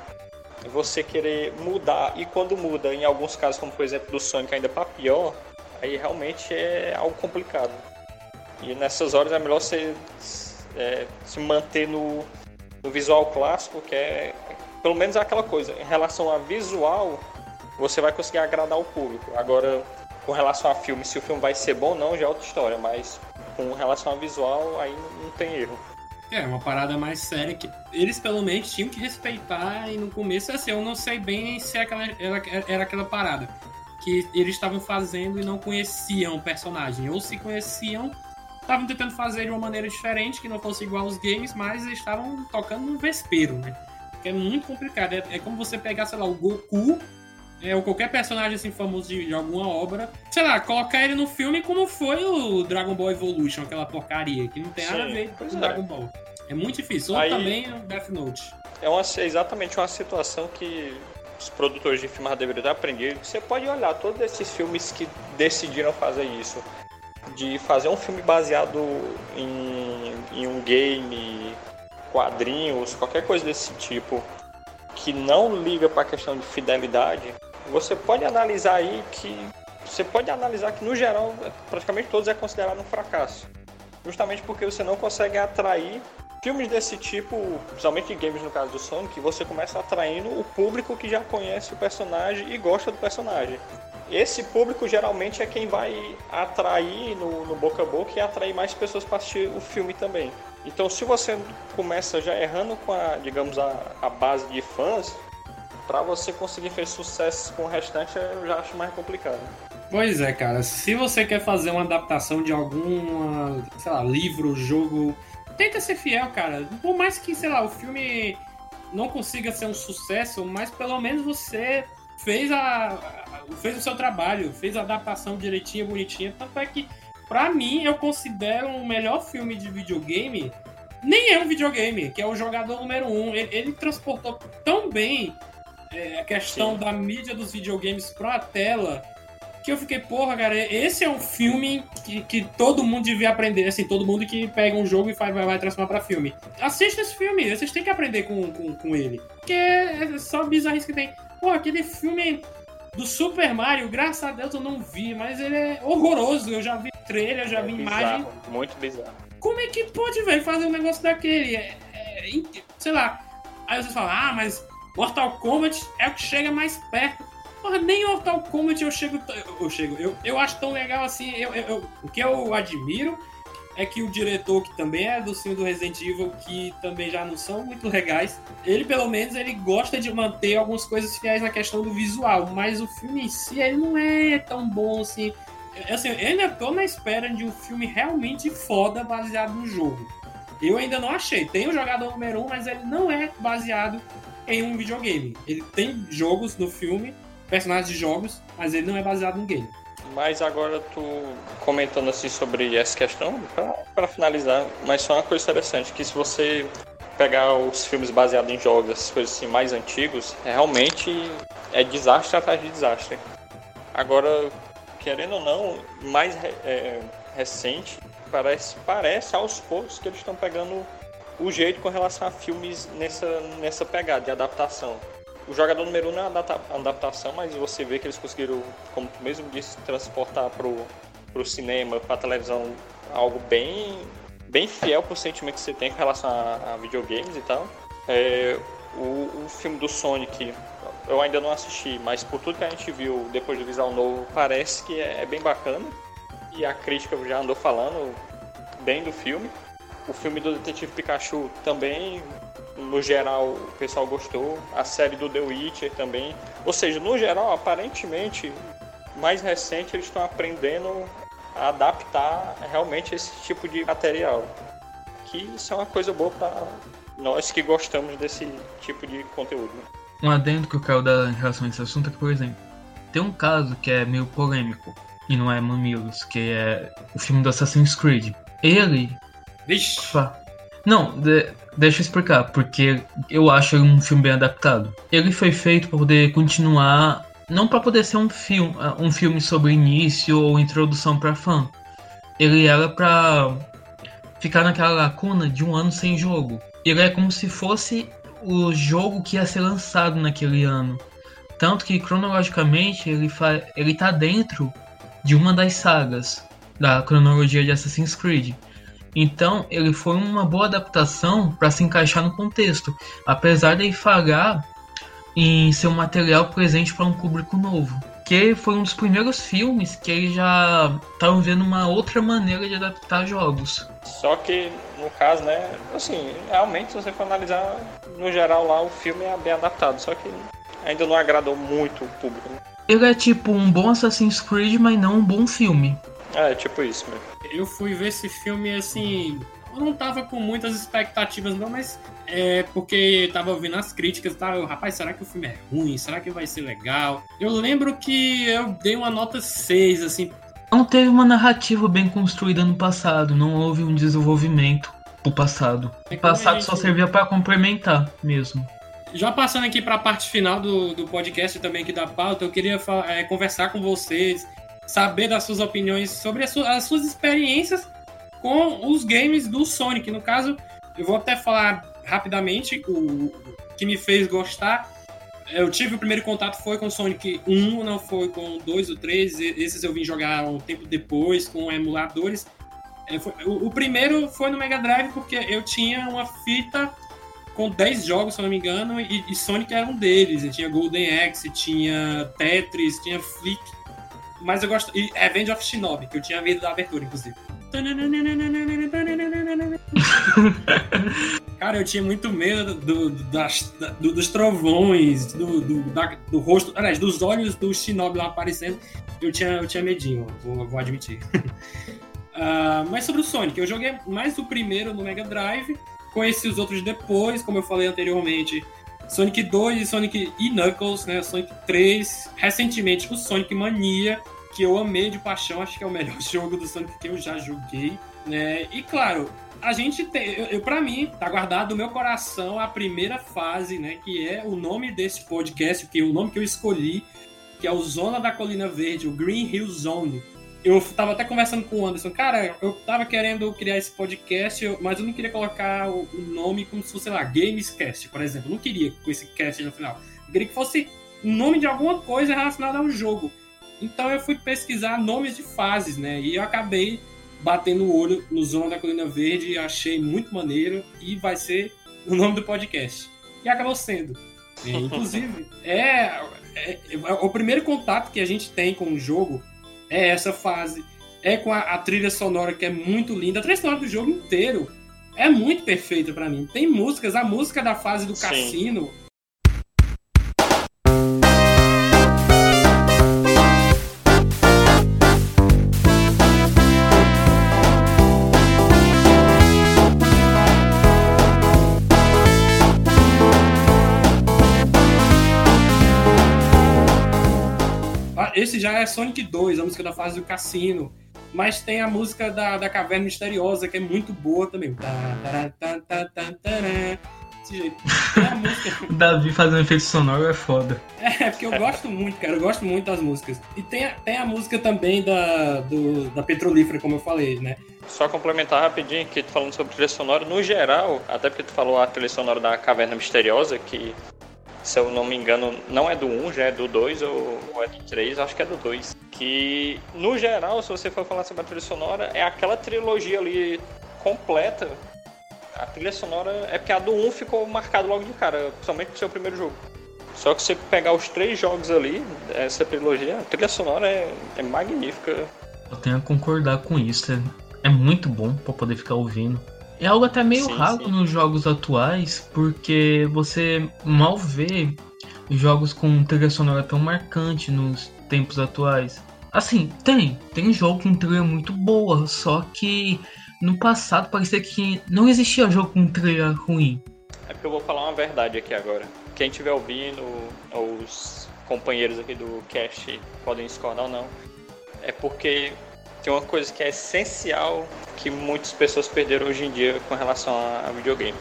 você querer mudar e quando muda, em alguns casos, como por exemplo do Sonic ainda para pior, aí realmente é algo complicado. E nessas horas é melhor você é, se manter no, no visual clássico, que é pelo menos é aquela coisa. Em relação a visual, você vai conseguir agradar o público. Agora, com relação a filme, se o filme vai ser bom ou não, já é outra história, mas com relação a visual, aí não tem erro.
É, uma parada mais séria que eles pelo menos tinham que respeitar e no começo, assim, eu não sei bem se aquela, era, era aquela parada que eles estavam fazendo e não conheciam o personagem. Ou se conheciam, estavam tentando fazer de uma maneira diferente, que não fosse igual aos games, mas eles estavam tocando no vespeiro, né? Que é muito complicado. É, é, como você pegar, sei lá, o Goku, é, ou qualquer personagem assim famoso de, de, alguma obra, sei lá, colocar ele no filme como foi o Dragon Ball Evolution, aquela porcaria, que não tem Sim, nada a ver com o é. Dragon Ball. É muito difícil. Ou Aí, também o Death Note.
É uma, exatamente uma situação que os produtores de filmes deveriam ter aprendido. Você pode olhar todos esses filmes que decidiram fazer isso. De fazer um filme baseado em, em um game, quadrinhos, qualquer coisa desse tipo, que não liga para a questão de fidelidade, você pode analisar aí que você pode analisar que no geral praticamente todos é considerado um fracasso, justamente porque você não consegue atrair filmes desse tipo, principalmente games no caso do Sonic, você começa atraindo o público que já conhece o personagem e gosta do personagem. Esse público geralmente é quem vai atrair no, no boca a boca e atrair mais pessoas para assistir o filme também. Então, se você começa já errando com a, digamos, a, a base de fãs, para você conseguir fazer sucesso com o restante, eu já acho mais complicado.
Pois é, cara. Se você quer fazer uma adaptação de algum, sei lá, livro, jogo, tenta ser fiel, cara. Por mais que, sei lá, o filme não consiga ser um sucesso, mas pelo menos você fez a, fez o seu trabalho, fez a adaptação direitinha, bonitinha. Tanto é que, pra mim, eu considero o melhor filme de videogame. Nem é um videogame, que é o jogador número um. Ele, ele transportou tão bem é, a questão Sim. da mídia dos videogames pra tela que eu fiquei, porra, cara, esse é um filme que, que todo mundo devia aprender, assim, todo mundo que pega um jogo e vai, vai transformar pra filme. Assista esse filme, vocês têm que aprender com, com, com ele. Porque é só bizarrice que tem. Pô, aquele filme do Super Mario, graças a Deus eu não vi, mas ele é horroroso. Eu já vi trailer, eu já é vi bizarro, imagem.
Muito bizarro.
Como é que pode, velho, fazer um negócio daquele? É, é, sei lá. Aí vocês falam, ah, mas Mortal Kombat é o que chega mais perto. Porra, nem Mortal Kombat eu chego. Eu chego. Eu, eu acho tão legal assim. Eu, eu, eu, o que eu admiro é que o diretor, que também é do filme do Resident Evil, que também já não são muito legais, ele pelo menos ele gosta de manter algumas coisas fiéis na questão do visual, mas o filme em si ele não é tão bom assim. Assim, eu ainda tô na espera de um filme realmente foda baseado no jogo. Eu ainda não achei. Tem o jogador número 1, um, mas ele não é baseado em um videogame. Ele tem jogos no filme, personagens de jogos, mas ele não é baseado no game.
Mas agora tu comentando assim sobre essa questão, para finalizar, mas só uma coisa interessante, que se você pegar os filmes baseados em jogos, essas coisas assim mais antigos, é realmente é desastre atrás de desastre. Agora, querendo ou não, mais é, recente, parece, parece aos poucos que eles estão pegando o jeito com relação a filmes nessa, nessa pegada de adaptação. O jogador número 1 um é uma adaptação, mas você vê que eles conseguiram, como tu mesmo disse, transportar pro, pro cinema, pra televisão, algo bem, bem fiel pro sentimento que você tem com relação a, a videogames e tal. É, o, o filme do Sonic, eu ainda não assisti, mas por tudo que a gente viu depois do visual novo, parece que é, é bem bacana. E a crítica já andou falando bem do filme. O filme do Detetive Pikachu também no geral o pessoal gostou. A série do The Witcher também. Ou seja, no geral, aparentemente, mais recente, eles estão aprendendo a adaptar realmente esse tipo de material. Que isso é uma coisa boa para nós que gostamos desse tipo de conteúdo.
Um adendo que eu quero dar em relação a esse assunto é que, por exemplo, tem um caso que é meio polêmico, e não é Mamilos, que é o filme do Assassin's Creed. Ele.
Vixe.
Não, de, deixa eu explicar, porque eu acho ele um filme bem adaptado. Ele foi feito para poder continuar, não para poder ser um filme, um filme sobre início ou introdução para fã. Ele era para ficar naquela lacuna de um ano sem jogo. Ele é como se fosse o jogo que ia ser lançado naquele ano. Tanto que cronologicamente ele, fa ele tá dentro de uma das sagas da cronologia de Assassin's Creed. Então, ele foi uma boa adaptação para se encaixar no contexto, apesar de falhar em ser um material presente para um público novo. Que foi um dos primeiros filmes que eles já estavam vendo uma outra maneira de adaptar jogos.
Só que, no caso, né, assim, realmente, se você for analisar, no geral lá, o filme é bem adaptado, só que ainda não agradou muito o público. Né?
Ele é tipo um bom Assassin's Creed, mas não um bom filme.
É, tipo isso mesmo.
Eu fui ver esse filme assim. Eu não tava com muitas expectativas, não, mas é porque tava ouvindo as críticas e tal. Rapaz, será que o filme é ruim? Será que vai ser legal? Eu lembro que eu dei uma nota 6, assim.
Não teve uma narrativa bem construída no passado, não houve um desenvolvimento pro passado. É o passado gente... só servia para complementar mesmo.
Já passando aqui para a parte final do, do podcast também aqui da pauta, eu queria é, conversar com vocês saber das suas opiniões sobre as, as suas experiências com os games do Sonic. No caso, eu vou até falar rapidamente, o que me fez gostar eu tive o primeiro contato foi com Sonic 1, não foi com 2 ou 3. Esses eu vim jogar um tempo depois com emuladores. É, o, primeiro foi no Mega Drive porque eu tinha uma fita com 10 jogos, se eu não me engano, e Sonic era um deles. Eu tinha Golden Axe, tinha Tetris, tinha Flick. Mas eu gosto. E Revenge of Shinobi, que eu tinha medo da abertura, inclusive. *laughs* Cara, eu tinha muito medo do, das, do, dos trovões, do, do, da, do rosto, aliás, dos olhos do Shinobi lá aparecendo. Eu tinha, eu tinha medinho, vou, vou admitir. uh, *laughs* mas sobre o Sonic, eu joguei mais o primeiro no Mega Drive, conheci os outros depois, como eu falei anteriormente. Sonic 2 e Sonic e Knuckles, né? Sonic 3, recentemente o Sonic Mania, que eu amei de paixão, acho que é o melhor *laughs* jogo do Sonic que eu já joguei, né? E claro, a gente tem, eu, eu para mim, tá guardado no meu coração a primeira fase, né, que é o nome desse podcast, que é o nome que eu escolhi, que é o Zona da Colina Verde, o Green Hill Zone. Eu tava até conversando com o Anderson, cara, eu tava querendo criar esse podcast, mas eu não queria colocar o, nome como se fosse, sei lá, Gamescast, por exemplo. Eu não queria com esse cast no final. Eu queria que fosse o nome de alguma coisa relacionada ao jogo. Então eu fui pesquisar nomes de fases, né? E eu acabei batendo o olho no Zona da Colina Verde, achei muito maneiro e vai ser o nome do podcast. E acabou sendo. E, *laughs* inclusive, é, é, é, o primeiro contato que a gente tem com o jogo é essa fase. É com a, a trilha sonora que é muito linda. A trilha sonora do jogo inteiro é muito perfeita para mim. Tem músicas, a música da fase do Sim. cassino esse já é Sonic 2, a música da fase do cassino. Mas tem a música da, da Caverna Misteriosa, que é muito boa também. Desse jeito. a música. *laughs*
Davi fazendo efeito sonoro é foda.
É, porque eu gosto muito, cara. Eu gosto muito das músicas. E tem a, tem a música também da, do, da Petrolífera, como eu falei, né?
Só complementar rapidinho que tu falando sobre trilha sonora, no geral, até porque tu falou a trilha sonora da Caverna Misteriosa, que se eu não me engano, não é do 1, já é do 2 ou, ou é do 3, acho que é do 2. Que, no geral, se você for falar sobre a trilha sonora, é aquela trilogia ali completa. A trilha sonora é porque a do 1 ficou marcado logo de cara, principalmente no seu primeiro jogo. Só que se você pegar os três jogos ali, essa trilogia, a trilha sonora é, é magnífica.
Eu tenho a concordar com isso, é, é muito bom para poder ficar ouvindo. É algo até meio sim, raro sim. nos jogos atuais, porque você mal vê jogos com trilha sonora tão marcante nos tempos atuais. Assim, tem, tem jogo com trilha muito boa, só que no passado parecia que não existia jogo com trilha ruim.
É porque eu vou falar uma verdade aqui agora. Quem estiver ouvindo, os companheiros aqui do cast podem discordar ou não. É porque tem uma coisa que é essencial que muitas pessoas perderam hoje em dia com relação a videogame.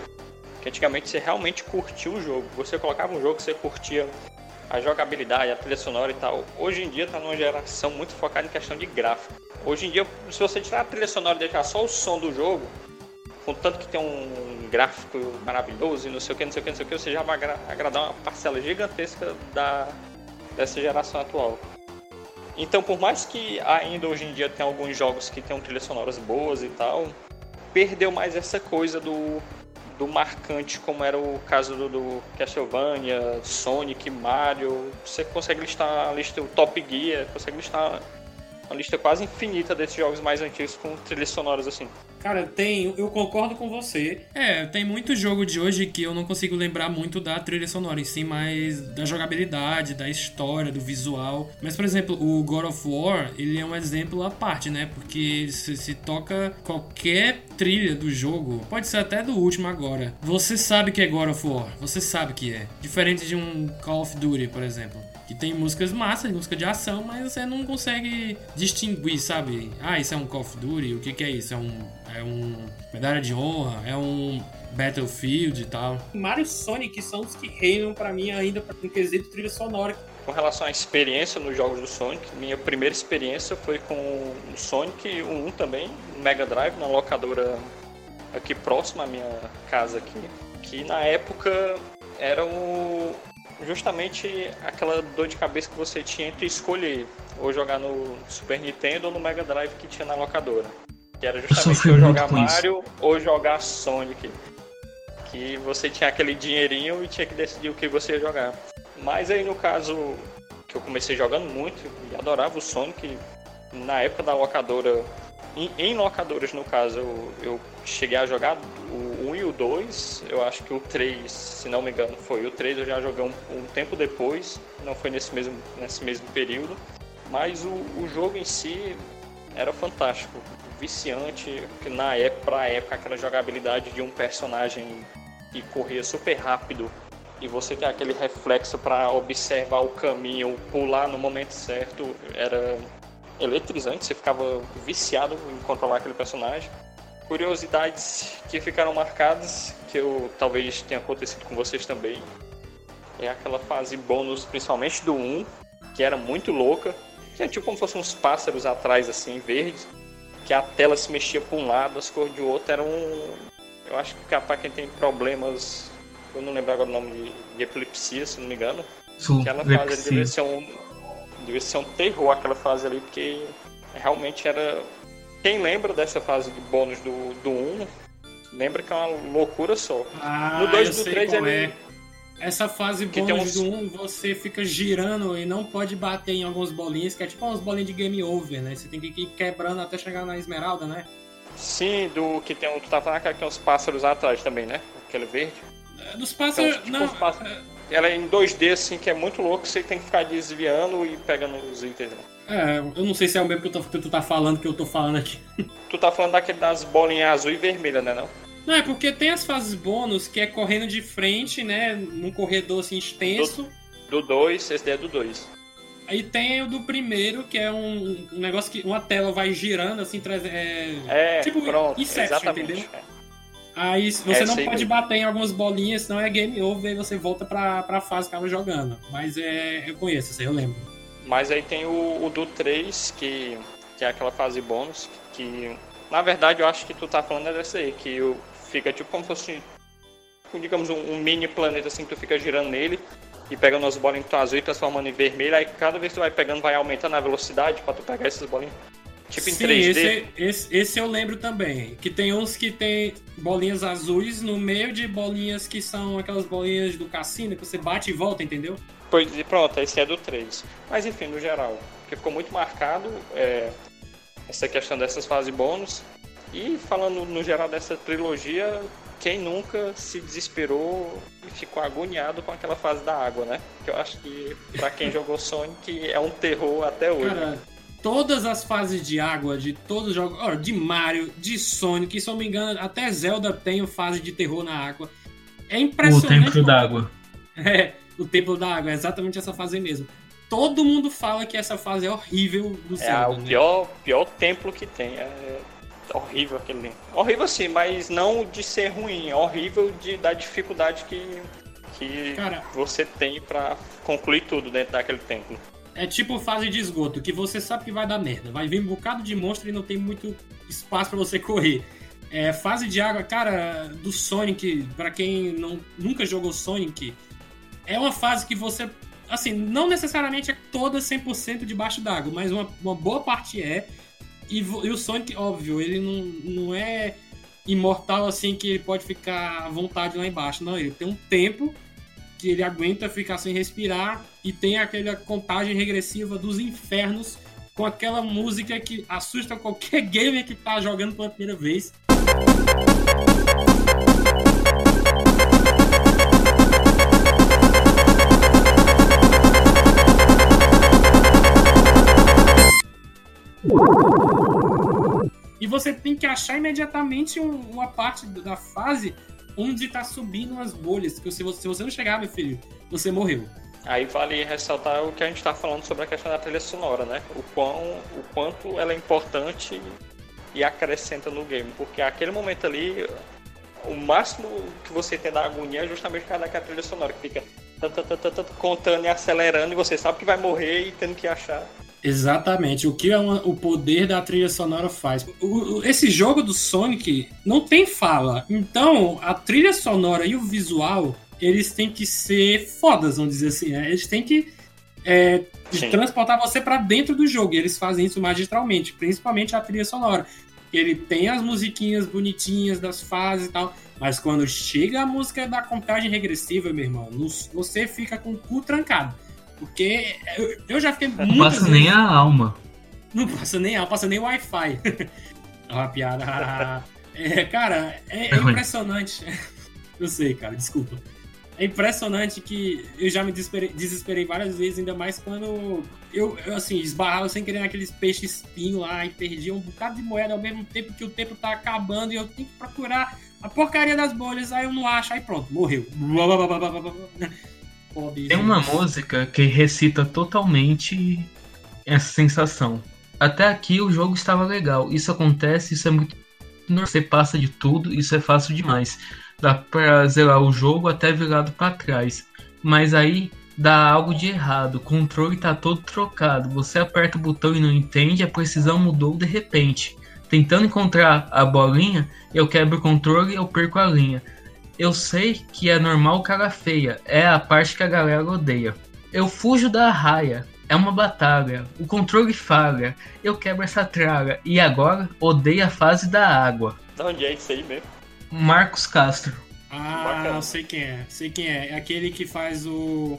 Que antigamente você realmente curtia o jogo. Você colocava um jogo, você curtia a jogabilidade, a trilha sonora e tal. Hoje em dia está numa geração muito focada em questão de gráfico. Hoje em dia, se você tirar a trilha sonora e deixar só o som do jogo, contanto que tem um gráfico maravilhoso e não sei o que, não sei o que, não sei o que, você já vai agradar uma parcela gigantesca da, dessa geração atual. Então, por mais que ainda hoje em dia tem alguns jogos que tenham trilhas sonoras boas e tal, perdeu mais essa coisa do, do marcante, como era o caso do, do Castlevania, Sonic, Mario. Você consegue listar a lista, o Top Gear, consegue listar uma lista quase infinita desses jogos mais antigos com trilhas sonoras assim.
Cara, tem, eu concordo com você.
É, tem muito jogo de hoje que eu não consigo lembrar muito da trilha sonora em si, mas da jogabilidade, da história, do visual. Mas, por exemplo, o God of War, ele é um exemplo à parte, né? Porque se, se toca qualquer trilha do jogo, pode ser até do último agora. Você sabe que é God of War, você sabe que é. Diferente de um Call of Duty, por exemplo que tem músicas massas, música de ação, mas você não consegue distinguir, sabe? Ah, isso é um Call of Duty, o que, que é isso? É um, é um medalha de honra, é um Battlefield e tal.
Mario e Sonic são os que reinam para mim ainda no quesito trilha sonora.
Com relação à experiência nos jogos do Sonic, minha primeira experiência foi com o Sonic 1 também, no Mega Drive, na locadora aqui próxima à minha casa aqui que na época era o, justamente aquela dor de cabeça que você tinha entre escolher ou jogar no Super Nintendo ou no Mega Drive que tinha na locadora. Que era justamente ou jogar Mario ou jogar Sonic. Que você tinha aquele dinheirinho e tinha que decidir o que você ia jogar. Mas aí no caso que eu comecei jogando muito e adorava o Sonic, na época da locadora, em, em locadoras no caso, eu, eu, cheguei a jogar o 1 e o 2, eu acho que o 3, se não me engano, foi. O 3, eu já joguei um, um tempo depois, não foi nesse mesmo, nesse mesmo período, mas o, o jogo em si era fantástico, viciante, que na época, pra época, aquela jogabilidade de um personagem que corria super rápido. E você ter aquele reflexo para observar o caminho, pular no momento certo, era eletrizante, você ficava viciado em controlar aquele personagem. Curiosidades que ficaram marcadas, que eu talvez tenha acontecido com vocês também, é aquela fase bônus, principalmente do 1, que era muito louca. Tinha tipo como se fossem uns pássaros atrás, assim, verdes, que a tela se mexia para um lado, as cores do outro eram. Eu acho que para quem tem problemas, eu não lembro agora o nome de, de epilepsia, se não me engano.
Sul,
aquela fase devia ser um devia ser um terror aquela fase ali, porque realmente era. Quem lembra dessa fase de bônus do, do 1, lembra que é uma loucura só.
Ah, no 2 do 3 ele. É. Essa fase bônus uns... do 1, você fica girando e não pode bater em algumas bolinhas, que é tipo umas bolinhas de game over, né? Você tem que ir quebrando até chegar na esmeralda, né?
Sim, do que tem um. Tu tá falando que tem uns pássaros atrás também, né? Aquele verde.
É, dos pássaros. Então, tipo, não, pássaros...
É, ela é em 2D, assim, que é muito louco, você tem que ficar desviando e pegando os itens. Né?
É, eu não sei se é o mesmo que, tô, que, tu tá falando que eu tô falando aqui. *laughs*
Tu tá falando daquele das bolinhas azul e vermelha, né não?
Não, é porque tem as fases bônus que é correndo de frente, né? Num corredor assim extenso.
Do 2, esse daí é do 2.
Aí tem o do primeiro, que é um, um negócio que uma tela vai girando, assim, traz. É,
é tipo pronto, Inception, exatamente. entendeu? É.
Aí você é, não pode bater em algumas bolinhas, senão é game over e você volta pra, pra fase que tava jogando. Mas é, eu conheço, eu lembro.
Mas aí tem o, o do 3, que, que é aquela fase bônus, que na verdade eu acho que tu tá falando é dessa aí, que fica tipo como se fosse, digamos, um, um, mini planeta assim, que tu fica girando nele e pegando as bolinhas que tu azul e transformando em vermelho, aí cada vez que tu vai pegando vai aumentando a velocidade pra tu pegar essas bolinhas. Tipo em Sim, 3D.
Esse, esse, esse, eu lembro também. Que tem uns que tem bolinhas azuis no meio de bolinhas que são aquelas bolinhas do cassino que você bate e volta, entendeu?
Pois, pronto, esse é do 3. Mas enfim, no geral, que ficou muito marcado é, essa questão dessas fases bônus. E falando no geral dessa trilogia, quem nunca se desesperou e ficou agoniado com aquela fase da água, né? Que eu acho que para quem jogou Sonic é um terror até hoje. Cara,
todas as fases de água de todos os jogos, de Mario, de Sonic, se eu não me engano, até Zelda tem fase de terror na água. É impressionante.
O Templo d'Água. *laughs*
É, o Templo da Água, é exatamente essa fase mesmo. Todo mundo fala que essa fase é horrível do Zelda.
É o né? pior, pior templo que tem. É horrível aquele. Horrível sim, mas não de ser ruim. É horrível de, da dificuldade que, que Cara, você tem para concluir tudo dentro daquele templo.
É tipo fase de esgoto, que você sabe que vai dar merda. Vai vir um bocado de monstro e não tem muito espaço para você *laughs* correr. É, fase de água, cara, do Sonic, para quem não, nunca jogou Sonic, é uma fase que você, assim, não necessariamente é toda 100% debaixo d'água, mas uma, uma boa parte é. E, e, o Sonic, óbvio, ele não, não é imortal assim que ele pode ficar à vontade lá embaixo. Não, ele tem um tempo que ele aguenta ficar sem respirar e tem aquela contagem regressiva dos infernos com aquela música que assusta qualquer *laughs* gamer que tá jogando pela primeira vez. E você tem que achar imediatamente uma parte da fase onde tá subindo as bolhas. Que se você, se você não chegar, meu filho, você morreu.
Aí vale ressaltar o que a gente está falando sobre a questão da trilha sonora, né? O, quão, o quanto ela é importante e acrescenta no game. Porque aquele momento ali, o máximo que você tem da agonia é justamente por causa daquela trilha sonora que fica contando e acelerando e você sabe que vai morrer e tendo que achar
Exatamente. O que é uma, o poder da trilha sonora faz. O, o, esse jogo do Sonic não tem fala. Então, a trilha sonora e o visual, eles têm que ser fodas, vamos dizer assim. Né? Eles têm que é, transportar você para dentro do jogo. E eles fazem isso magistralmente, principalmente a trilha sonora. Ele tem as musiquinhas bonitinhas das fases e tal. Mas quando chega a música da contagem regressiva, meu irmão, você fica com o cu trancado. Porque eu, já fiquei muito.
Não passa vezes... nem a alma.
Não passa nem a alma, passa nem Wi-Fi. *laughs* uma piada. *laughs* é, cara, é, é impressionante. *laughs* eu sei, cara, desculpa. É impressionante que eu já me desesperei, desesperei, várias vezes, ainda mais quando eu, eu, assim, esbarrava sem querer naqueles peixes espinho lá e perdia um bocado de moeda ao mesmo tempo que o tempo tá acabando e eu tenho que procurar a porcaria das bolhas, aí eu não acho, aí pronto, morreu.
Tem uma música que recita totalmente essa sensação. Até aqui o jogo estava legal. Isso acontece, isso é muito. Você passa de tudo, isso é fácil demais. Dá pra zerar o jogo até virado para trás. Mas aí dá algo de errado. O controle tá todo trocado. Você aperta o botão e não entende, a precisão mudou de repente. Tentando encontrar a bolinha, eu quebro o controle e eu perco a linha. Eu sei que é normal cara feia, é a parte que a galera odeia. Eu fujo da raia, é uma batalha, o controle falha, eu quebro essa tralha e agora odeio a fase da água.
Da onde é isso aí mesmo?
Marcos Castro.
Ah, Bacana. sei quem é, sei quem é. É aquele que faz o.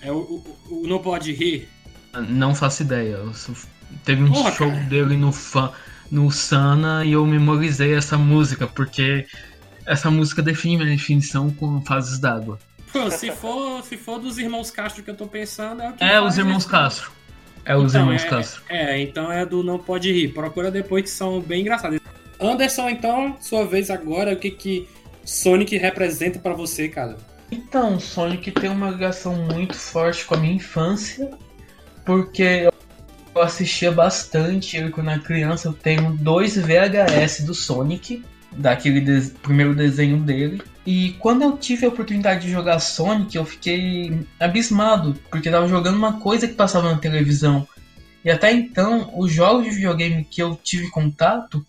É o, o, o Não Pode Rir.
Não faço ideia. Teve um Porra, show cara. dele no, fã, no Sana e eu memorizei essa música, porque essa música define a definição com fases d'água.
Pô, se for, se for dos irmãos Castro que eu tô pensando, é o que
É, os irmãos Castro. É os então, irmãos
é,
Castro.
É, então é do Não Pode Rir. Procura depois que são bem engraçados. Anderson, então, sua vez agora, o que que Sonic representa para você, cara?
Então, Sonic tem uma ligação muito forte com a minha infância, porque eu assistia bastante ele quando era criança. Eu tenho dois VHS do Sonic daquele de primeiro desenho dele. E quando eu tive a oportunidade de jogar Sonic, eu fiquei abismado, porque tava jogando uma coisa que passava na televisão. E até então, os jogos de videogame que eu tive contato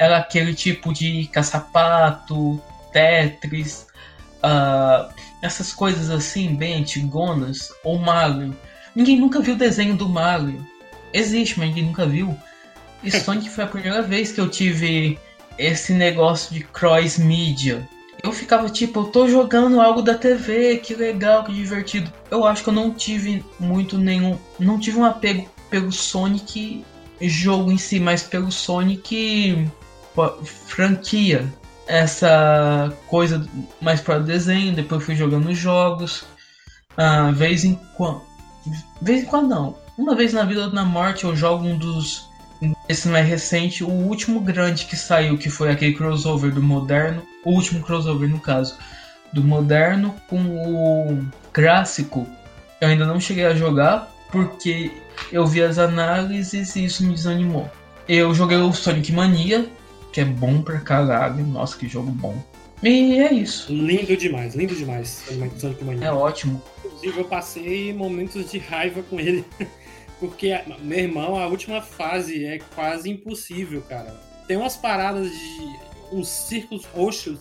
era aquele tipo de caçapato, Tetris, uh, essas coisas assim, bem antigonas, ou Mario. Ninguém nunca viu o desenho do Mario. Existe, mas ninguém nunca viu. E Sonic foi a primeira vez que eu tive esse negócio de cross media. Eu ficava tipo, eu tô jogando algo da TV, que legal, que divertido. Eu acho que eu não tive muito nenhum, não tive um apego pelo Sonic jogo em si, mas pelo Sonic franquia. Essa coisa mais para desenho, depois fui jogando jogos. Ah, vez em quando, vez em quando não. Uma vez na vida ou na morte eu jogo um dos esse mais recente, o último grande que saiu, que foi aquele crossover do moderno, o último crossover no caso, do moderno com o clássico, eu ainda não cheguei a jogar porque eu vi as análises e isso me desanimou. Eu joguei o Sonic Mania, que é bom pra caralho, nossa que jogo bom. E é isso.
Lindo demais, lindo demais.
Mania. É ótimo.
Inclusive eu passei momentos de raiva com ele. *laughs* Porque, meu irmão, a última fase é quase impossível, cara. Tem umas paradas de. uns círculos roxos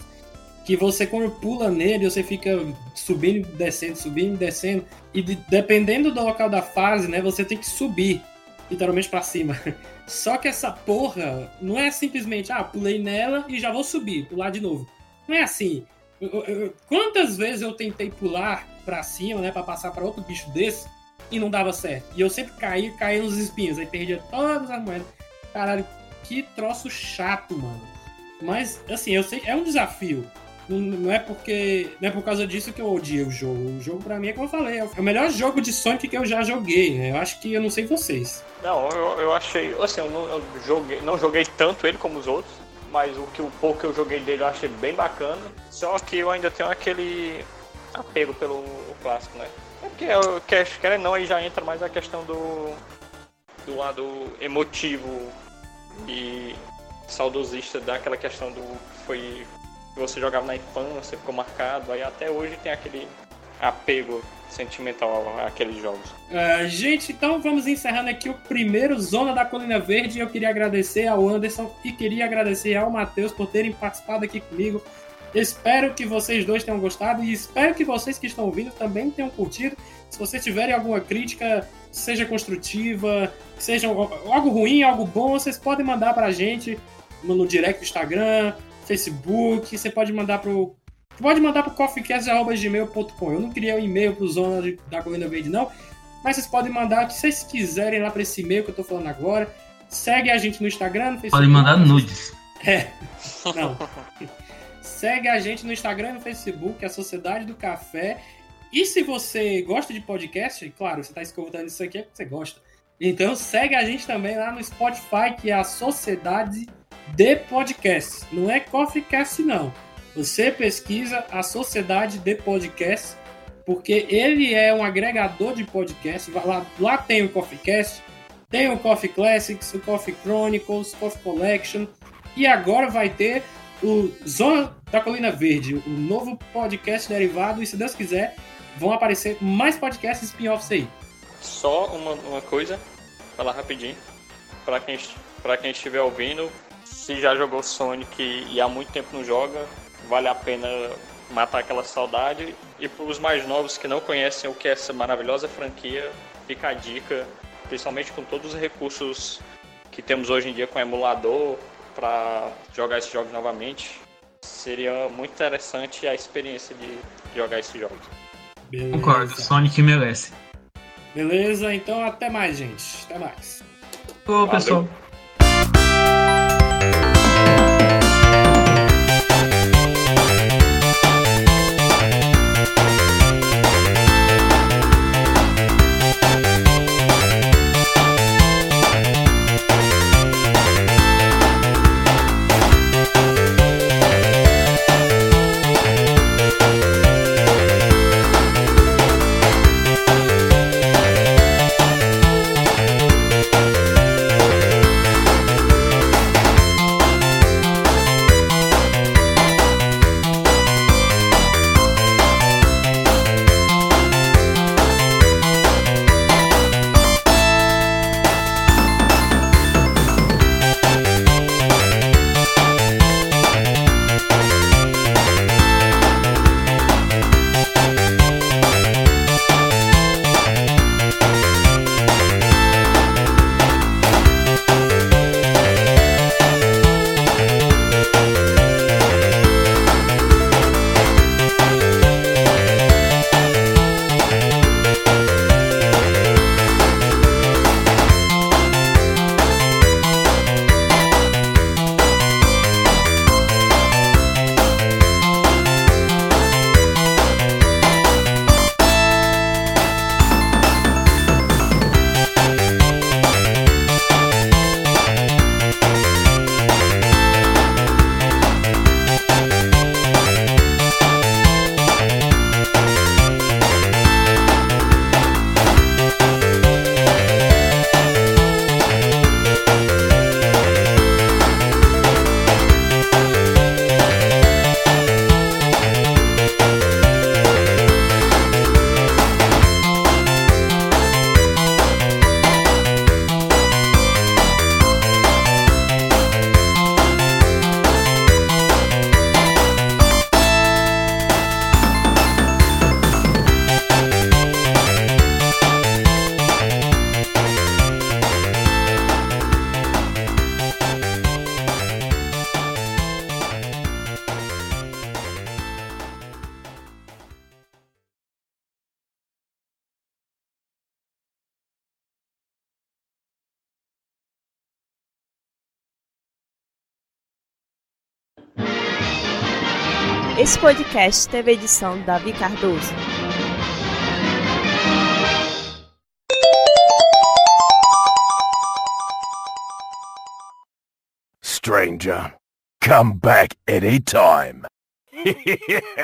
que você, quando pula nele, você fica subindo e descendo, subindo e descendo. E de, dependendo do local da fase, né, você tem que subir, literalmente para cima. *laughs* Só que essa porra não é simplesmente, ah, pulei nela e já vou subir, pular de novo. Não é assim. Eu, eu, quantas vezes eu tentei pular pra cima, né, para passar para outro bicho desse? e não dava certo. E eu sempre caía, caía nos espinhos, aí perdia todas as moedas. Caralho, que troço chato, mano. Mas, assim, eu sei, é um desafio. Não, não, é porque. Não é por causa disso que eu odiei o jogo. O jogo, pra mim, é como eu falei, é o melhor jogo de Sonic que eu já joguei, né? Eu acho que eu não sei vocês.
Não, eu, eu achei. Assim, eu não, eu joguei, não joguei tanto ele como os outros. Mas o que o pouco que eu joguei dele eu achei bem bacana. Só que eu ainda tenho aquele apego pelo clássico, né? É porque, eu, que, querendo não, aí já entra mais a questão do, do lado emotivo e saudosista daquela questão do foi que você jogava na infância, ficou marcado, aí até hoje tem aquele apego sentimental àqueles jogos.
Uh, gente, então vamos encerrando aqui o primeiro Zona da Colina Verde. Eu queria agradecer ao Anderson e queria agradecer ao Matheus por terem participado aqui comigo. Espero que vocês dois tenham gostado e espero que vocês que estão ouvindo também tenham curtido. Se vocês tiverem alguma crítica, seja construtiva, seja algo ruim, algo bom, vocês podem mandar para a gente no direct do Instagram, Facebook. Você pode mandar pro pode mandar pro coffeecast.gmail.com. Eu não queria um e-mail pro Zona de, da Colina Verde, não. Mas vocês podem mandar, se vocês quiserem, lá para esse e-mail que eu tô falando agora. Segue a gente no Instagram, no Facebook.
Pode mandar nudes.
É. *laughs* Não. *laughs* Segue a gente no Instagram e no Facebook, a Sociedade do Café. E se você gosta de podcast, claro, você está escutando isso aqui é porque você gosta. Então segue a gente também lá no Spotify, que é a Sociedade de Podcast. Não é CoffeeCast, não. Você pesquisa a Sociedade de Podcast, porque ele é um agregador de podcast. Lá, lá tem o CoffeeCast, tem o Coffee Classics, o Coffee Chronicles, Coffee Collection. E agora vai ter o Zona da Colina Verde, o novo podcast derivado. E se Deus quiser, vão aparecer mais podcasts spin-offs aí.
Só uma, uma coisa, falar rapidinho. Para quem, quem estiver ouvindo, se já jogou Sonic e há muito tempo não joga, vale a pena matar aquela saudade. E para os mais novos que não conhecem o que é essa maravilhosa franquia, fica a dica, principalmente com todos os recursos que temos hoje em dia com emulador para jogar esses jogos novamente. Seria muito interessante a experiência de jogar esses jogos.
Beleza. Concordo, Sonic merece.
Beleza, então até mais, gente. Até mais.
Ô, pessoal.
Esse podcast teve edição Davi Cardoso.
Stranger, come back anytime. *laughs*